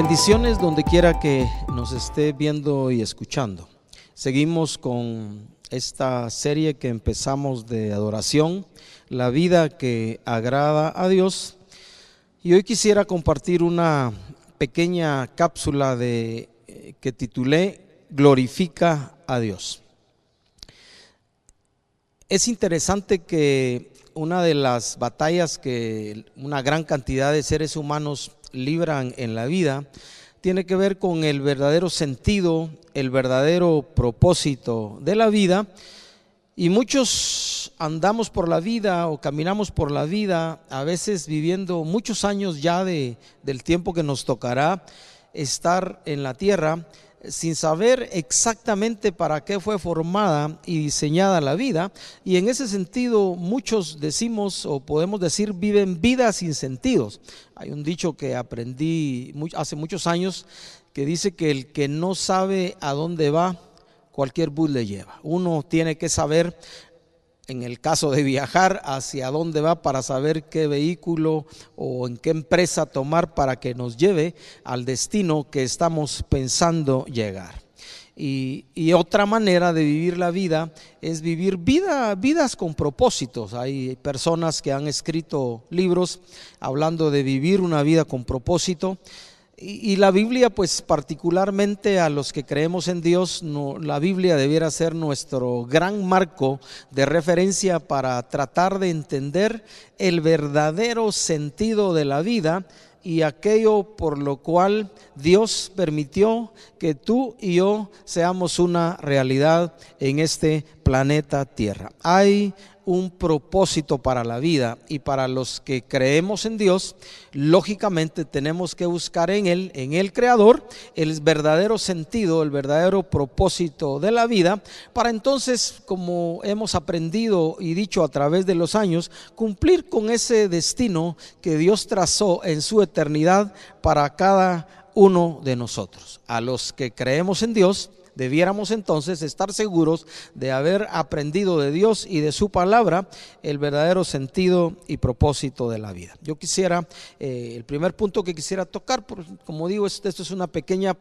Bendiciones donde quiera que nos esté viendo y escuchando. Seguimos con esta serie que empezamos de adoración, la vida que agrada a Dios. Y hoy quisiera compartir una pequeña cápsula de eh, que titulé Glorifica a Dios. Es interesante que una de las batallas que una gran cantidad de seres humanos libran en la vida tiene que ver con el verdadero sentido, el verdadero propósito de la vida. Y muchos andamos por la vida o caminamos por la vida, a veces viviendo muchos años ya de, del tiempo que nos tocará estar en la tierra, sin saber exactamente para qué fue formada y diseñada la vida. Y en ese sentido muchos decimos o podemos decir viven vidas sin sentidos. Hay un dicho que aprendí hace muchos años que dice que el que no sabe a dónde va, cualquier bus le lleva. Uno tiene que saber en el caso de viajar, hacia dónde va para saber qué vehículo o en qué empresa tomar para que nos lleve al destino que estamos pensando llegar. Y, otra manera de vivir la vida es vivir vida, vidas con propósitos. Hay personas que han escrito libros hablando de vivir una vida con propósito. Y, la Biblia, pues particularmente a los que creemos en Dios, la Biblia debiera ser nuestro gran marco de referencia para tratar de entender el verdadero sentido de la vida y aquello por lo cual Dios permitió que tú y yo seamos una realidad en este planeta Tierra. Hay un propósito para la vida y para los que creemos en Dios, lógicamente tenemos que buscar en Él, en el Creador, el verdadero sentido, el verdadero propósito de la vida, para entonces, como hemos aprendido y dicho a través de los años, cumplir con ese destino que Dios trazó en su eternidad para cada uno de nosotros. A los que creemos en Dios, debiéramos entonces estar seguros de haber aprendido de Dios y de su palabra el verdadero sentido y propósito de la vida. Yo quisiera, eh, el primer punto que quisiera tocar, como digo, esto es una pequeña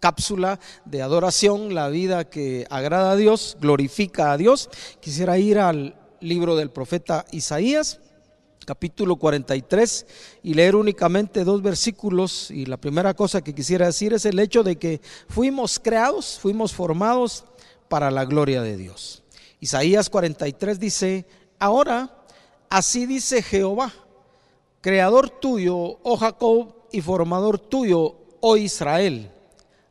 cápsula de adoración, la vida que agrada a Dios, glorifica a Dios. Quisiera ir al libro del profeta Isaías capítulo 43 y leer únicamente dos versículos. Y la primera cosa que quisiera decir es el hecho de que fuimos creados, fuimos formados para la gloria de Dios. Isaías 43 dice, ahora así dice Jehová, creador tuyo, oh Jacob, y formador tuyo, oh Israel.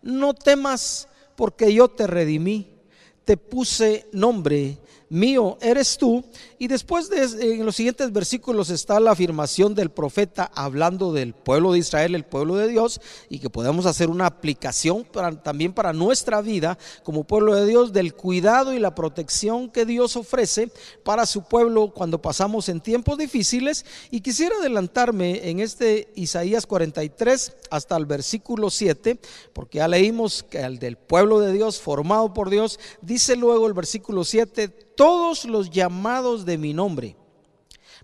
No temas porque yo te redimí, te puse nombre mío eres tú. Y después de, en los siguientes versículos está la afirmación del profeta hablando del pueblo de Israel, el pueblo de Dios, y que podemos hacer una aplicación también para nuestra vida como pueblo de Dios del cuidado y la protección que Dios ofrece para su pueblo cuando pasamos en tiempos difíciles. Y quisiera adelantarme en este Isaías 43 hasta el versículo 7, porque ya leímos que el del pueblo de Dios formado por Dios, dice luego el versículo 7, todos los llamados de mi nombre.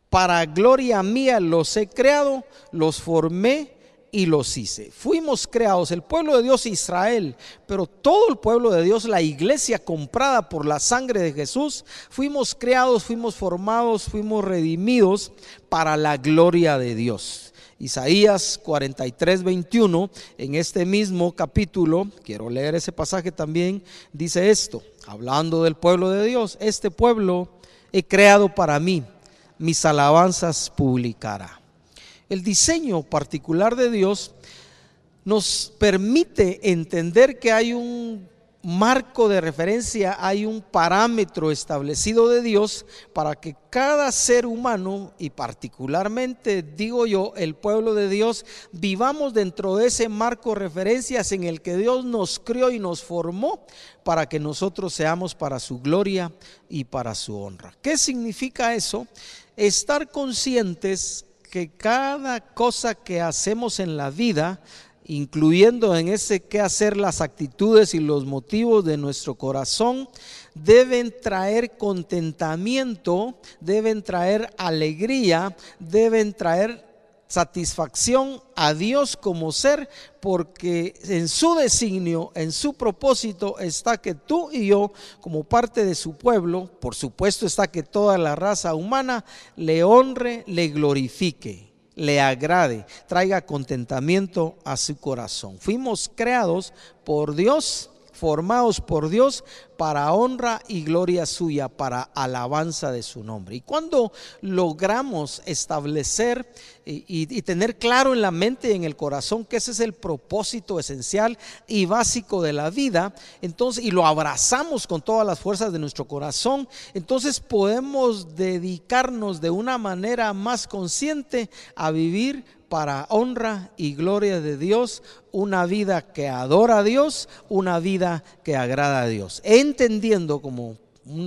Para gloria mía los he creado, los formé y los hice. Fuimos creados, el pueblo de Dios Israel, pero todo el pueblo de Dios, la iglesia comprada por la sangre de Jesús, fuimos creados, fuimos formados, fuimos redimidos para la gloria de Dios. Isaías 43, 21, en este mismo capítulo, quiero leer ese pasaje también, dice esto, hablando del pueblo de Dios, este pueblo he creado para mí, mis alabanzas publicará. El diseño particular de Dios nos permite entender que hay un marco de referencia, hay un parámetro establecido de Dios para que cada ser humano, y particularmente digo yo, el pueblo de Dios, vivamos dentro de ese marco de referencias en el que Dios nos crió y nos formó para que nosotros seamos para su gloria y para su honra. ¿Qué significa eso? Estar conscientes que cada cosa que hacemos en la vida incluyendo en ese qué hacer las actitudes y los motivos de nuestro corazón, deben traer contentamiento, deben traer alegría, deben traer satisfacción a Dios como ser, porque en su designio, en su propósito está que tú y yo, como parte de su pueblo, por supuesto está que toda la raza humana le honre, le glorifique, le agrade, traiga contentamiento a su corazón. Fuimos creados por Dios formados por Dios para honra y gloria suya, para alabanza de su nombre. Y cuando logramos establecer y, tener claro en la mente y en el corazón que ese es el propósito esencial y básico de la vida, entonces, y lo abrazamos con todas las fuerzas de nuestro corazón, entonces podemos dedicarnos de una manera más consciente a vivir para honra y gloria de Dios, una vida que adora a Dios, una vida que agrada a Dios. Entendiendo como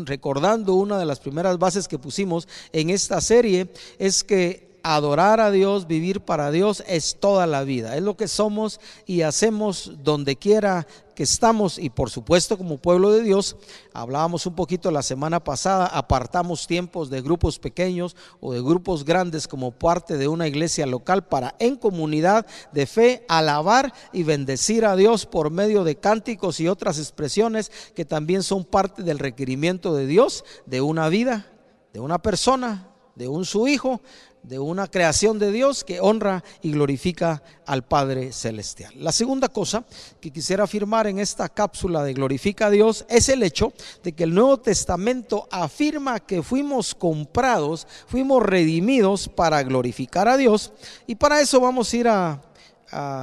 recordando una de las primeras bases que pusimos en esta serie, es que adorar a Dios, vivir para Dios es toda la vida. Es lo que somos y hacemos donde quiera que estamos y por supuesto como pueblo de Dios, hablábamos un poquito la semana pasada, apartamos tiempos de grupos pequeños o de grupos grandes como parte de una iglesia local para en comunidad de fe alabar y bendecir a Dios por medio de cánticos y otras expresiones que también son parte del requerimiento de Dios de una vida, de una persona, de un su hijo, de una creación de Dios que honra y glorifica al Padre Celestial. La segunda cosa que quisiera afirmar en esta cápsula de Glorifica a Dios es el hecho de que el Nuevo Testamento afirma que fuimos comprados, fuimos redimidos para glorificar a Dios y para eso vamos a ir a,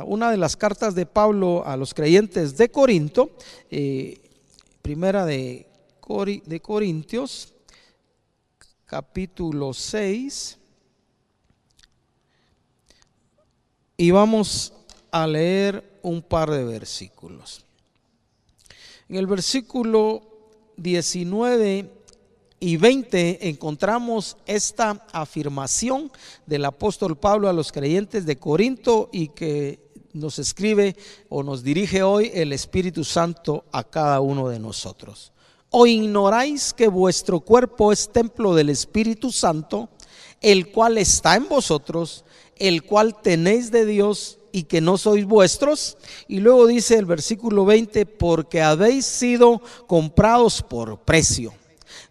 una de las cartas de Pablo a los creyentes de Corinto, eh, primera de, de Corintios, capítulo 6. Y vamos a leer un par de versículos. En el versículo 19 y 20 encontramos esta afirmación del apóstol Pablo a los creyentes de Corinto y que nos escribe o nos dirige hoy el Espíritu Santo a cada uno de nosotros. ¿O ignoráis que vuestro cuerpo es templo del Espíritu Santo, el cual está en vosotros, el cual tenéis de Dios y que no sois vuestros. Y luego dice el versículo 20, porque habéis sido comprados por precio.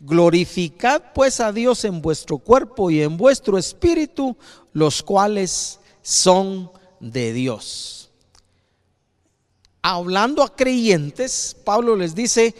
Glorificad pues a Dios en vuestro cuerpo y en vuestro espíritu, los cuales son de Dios. Hablando a creyentes, Pablo les dice,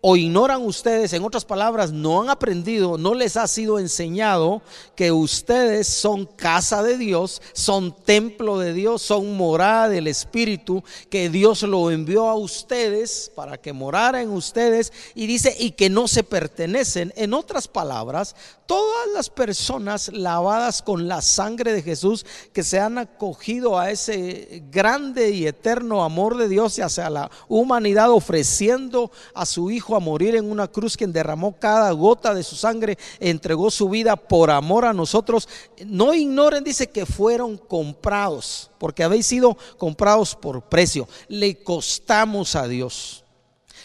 o ignoran ustedes, en otras palabras, no han aprendido, no les ha sido enseñado que ustedes son casa de Dios, son templo de Dios, son morada del Espíritu, que Dios lo envió a ustedes para que morara en ustedes y dice, y que no se pertenecen. En otras palabras, todas las personas lavadas con la sangre de Jesús que se han acogido a ese grande y eterno amor de Dios hacia la humanidad ofreciendo a su Hijo a morir en una cruz quien derramó cada gota de su sangre, entregó su vida por amor a nosotros. No ignoren, dice que fueron comprados, porque habéis sido comprados por precio. Le costamos a Dios.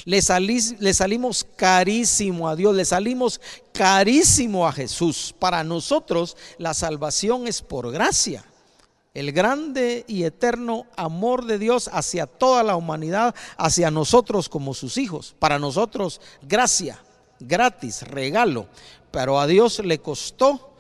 Le, le, salimos carísimo a Dios, le salimos carísimo a Jesús. Para nosotros la salvación es por gracia. El grande y eterno amor de Dios hacia toda la humanidad, hacia nosotros como sus hijos. Para nosotros gracia, gratis, regalo. Pero a Dios le costó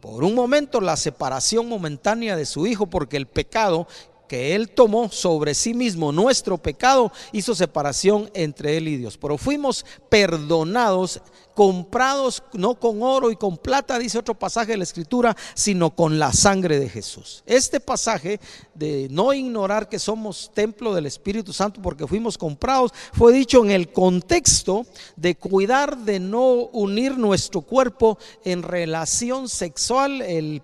por un momento la separación momentánea de su hijo porque el pecado que Él tomó sobre sí mismo nuestro pecado, hizo separación entre Él y Dios. Pero fuimos perdonados, comprados no con oro y con plata, dice otro pasaje de la Escritura, sino con la sangre de Jesús. Este pasaje de no ignorar que somos templo del Espíritu Santo porque fuimos comprados, fue dicho en el contexto de cuidar de no unir nuestro cuerpo en relación sexual, el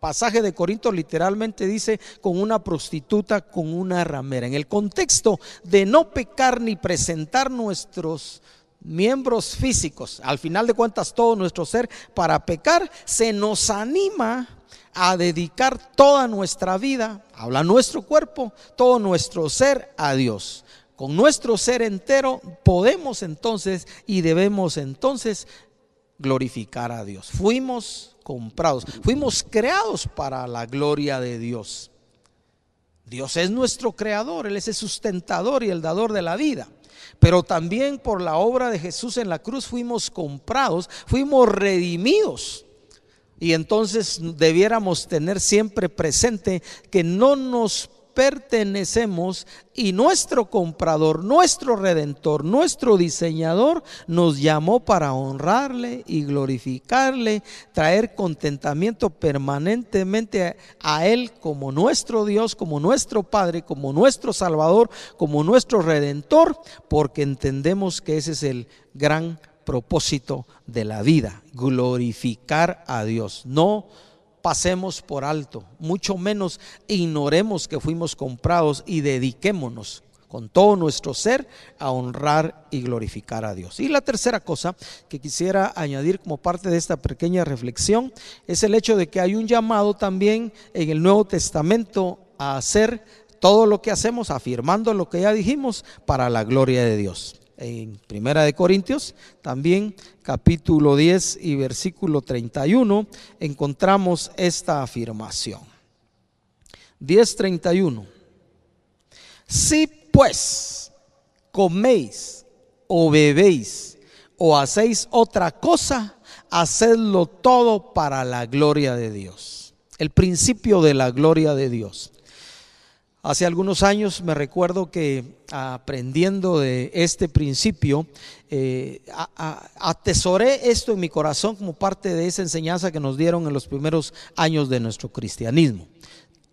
pasaje de Corinto literalmente dice con una prostituta, con una ramera. En el contexto de no pecar ni presentar nuestros miembros físicos, al final de cuentas todo nuestro ser para pecar, se nos anima a dedicar toda nuestra vida, habla nuestro cuerpo, todo nuestro ser a Dios. Con nuestro ser entero podemos entonces y debemos entonces glorificar a Dios. Fuimos comprados, fuimos creados para la gloria de Dios. Dios es nuestro creador, Él es el sustentador y el dador de la vida. Pero también por la obra de Jesús en la cruz fuimos comprados, fuimos redimidos. Y entonces debiéramos tener siempre presente que no nos pertenecemos y nuestro comprador, nuestro redentor, nuestro diseñador nos llamó para honrarle y glorificarle, traer contentamiento permanentemente a Él como nuestro Dios, como nuestro Padre, como nuestro Salvador, como nuestro redentor, porque entendemos que ese es el gran propósito de la vida, glorificar a Dios, no pasemos por alto, mucho menos ignoremos que fuimos comprados y dediquémonos con todo nuestro ser a honrar y glorificar a Dios. Y la tercera cosa que quisiera añadir como parte de esta pequeña reflexión es el hecho de que hay un llamado también en el Nuevo Testamento a hacer todo lo que hacemos, afirmando lo que ya dijimos, para la gloria de Dios en Primera de Corintios, también capítulo 10 y versículo 31, encontramos esta afirmación. 10:31. Si pues coméis o bebéis o hacéis otra cosa, hacedlo todo para la gloria de Dios. El principio de la gloria de Dios. Hace algunos años me recuerdo que aprendiendo de este principio, eh, atesoré esto en mi corazón como parte de esa enseñanza que nos dieron en los primeros años de nuestro cristianismo.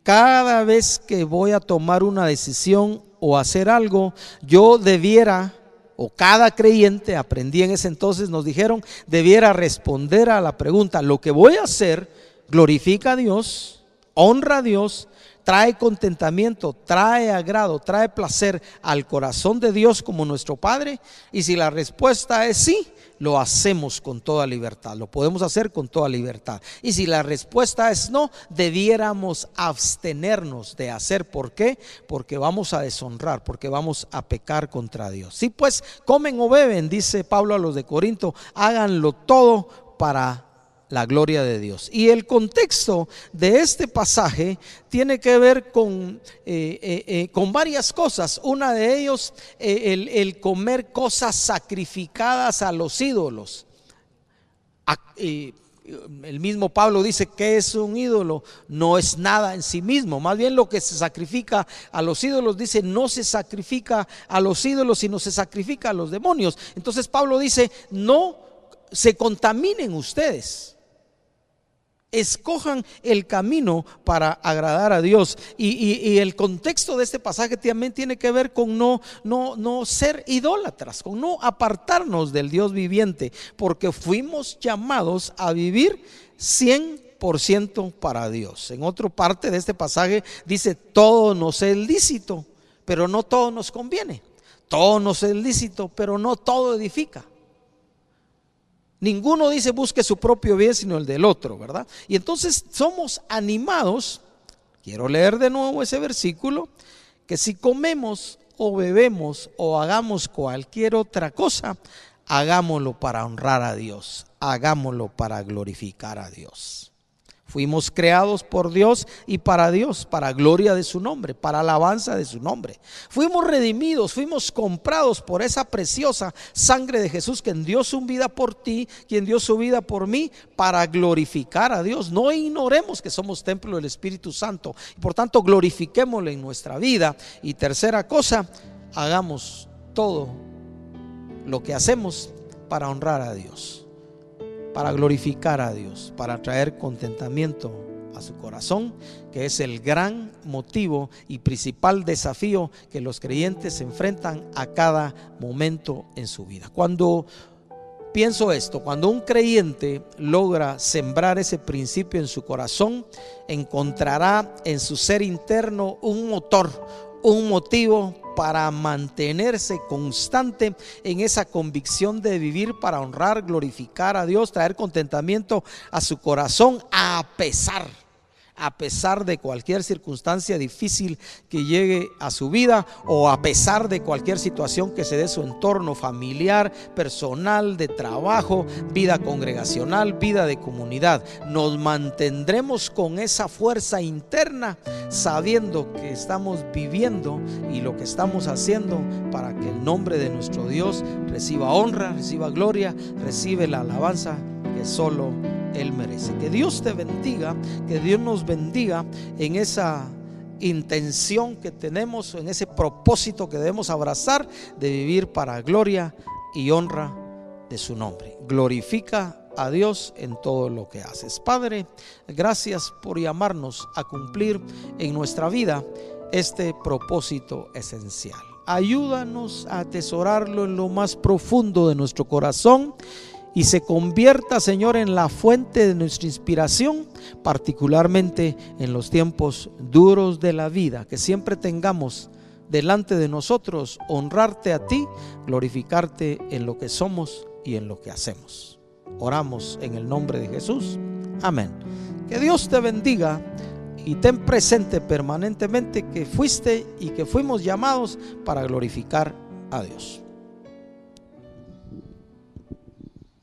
Cada vez que voy a tomar una decisión o hacer algo, yo debiera, o cada creyente, aprendí en ese entonces, nos dijeron, debiera responder a la pregunta, lo que voy a hacer, glorifica a Dios, honra a Dios, trae contentamiento, trae agrado, trae placer al corazón de Dios como nuestro Padre? Y si la respuesta es sí, lo hacemos con toda libertad, lo podemos hacer con toda libertad. Y si la respuesta es no, debiéramos abstenernos de hacer. ¿Por qué? Porque vamos a deshonrar, porque vamos a pecar contra Dios. Si pues comen o beben, dice Pablo a los de Corinto, háganlo todo para la gloria de Dios. Y el contexto de este pasaje tiene que ver con, eh, eh, eh, con varias cosas. Una de ellos, el, el, comer cosas sacrificadas a los ídolos. el mismo Pablo dice que es un ídolo, no es nada en sí mismo. Más bien lo que se sacrifica a los ídolos, dice, no se sacrifica a los ídolos, sino se sacrifica a los demonios. Entonces Pablo dice, no se contaminen ustedes escojan el camino para agradar a Dios. Y, el contexto de este pasaje también tiene que ver con no, no, no ser idólatras, con no apartarnos del Dios viviente, porque fuimos llamados a vivir 100% para Dios. En otra parte de este pasaje dice, todo nos es lícito, pero no todo nos conviene. Todo nos es lícito, pero no todo edifica. Ninguno dice busque su propio bien, sino el del otro, ¿verdad? Y entonces somos animados, quiero leer de nuevo ese versículo, que si comemos o bebemos o hagamos cualquier otra cosa, hagámoslo para honrar a Dios, hagámoslo para glorificar a Dios. Fuimos creados por Dios y para Dios, para gloria de su nombre, para alabanza de su nombre. Fuimos redimidos, fuimos comprados por esa preciosa sangre de Jesús, quien dio su vida por ti, quien dio su vida por mí, para glorificar a Dios. No ignoremos que somos templo del Espíritu Santo. Por tanto, glorifiquémosle en nuestra vida. Y tercera cosa, hagamos todo lo que hacemos para honrar a Dios para glorificar a Dios, para traer contentamiento a su corazón, que es el gran motivo y principal desafío que los creyentes se enfrentan a cada momento en su vida. Cuando pienso esto, cuando un creyente logra sembrar ese principio en su corazón, encontrará en su ser interno un motor, un motivo para mantenerse constante en esa convicción de vivir para honrar, glorificar a Dios, traer contentamiento a su corazón a pesar a pesar de cualquier circunstancia difícil que llegue a su vida o a pesar de cualquier situación que se dé su entorno familiar, personal, de trabajo, vida congregacional, vida de comunidad. Nos mantendremos con esa fuerza interna sabiendo que estamos viviendo y lo que estamos haciendo para que el nombre de nuestro Dios reciba honra, reciba gloria, recibe la alabanza que solo Él merece. Que Dios te bendiga, que Dios nos bendiga en esa intención que tenemos, en ese propósito que debemos abrazar de vivir para gloria y honra de su nombre. Glorifica a Dios en todo lo que haces. Padre, gracias por llamarnos a cumplir en nuestra vida este propósito esencial. Ayúdanos a atesorarlo en lo más profundo de nuestro corazón y se convierta, Señor, en la fuente de nuestra inspiración, particularmente en los tiempos duros de la vida, que siempre tengamos delante de nosotros honrarte a ti, glorificarte en lo que somos y en lo que hacemos. Oramos en el nombre de Jesús. Amén. Que Dios te bendiga y ten presente permanentemente que fuiste y que fuimos llamados para glorificar a Dios.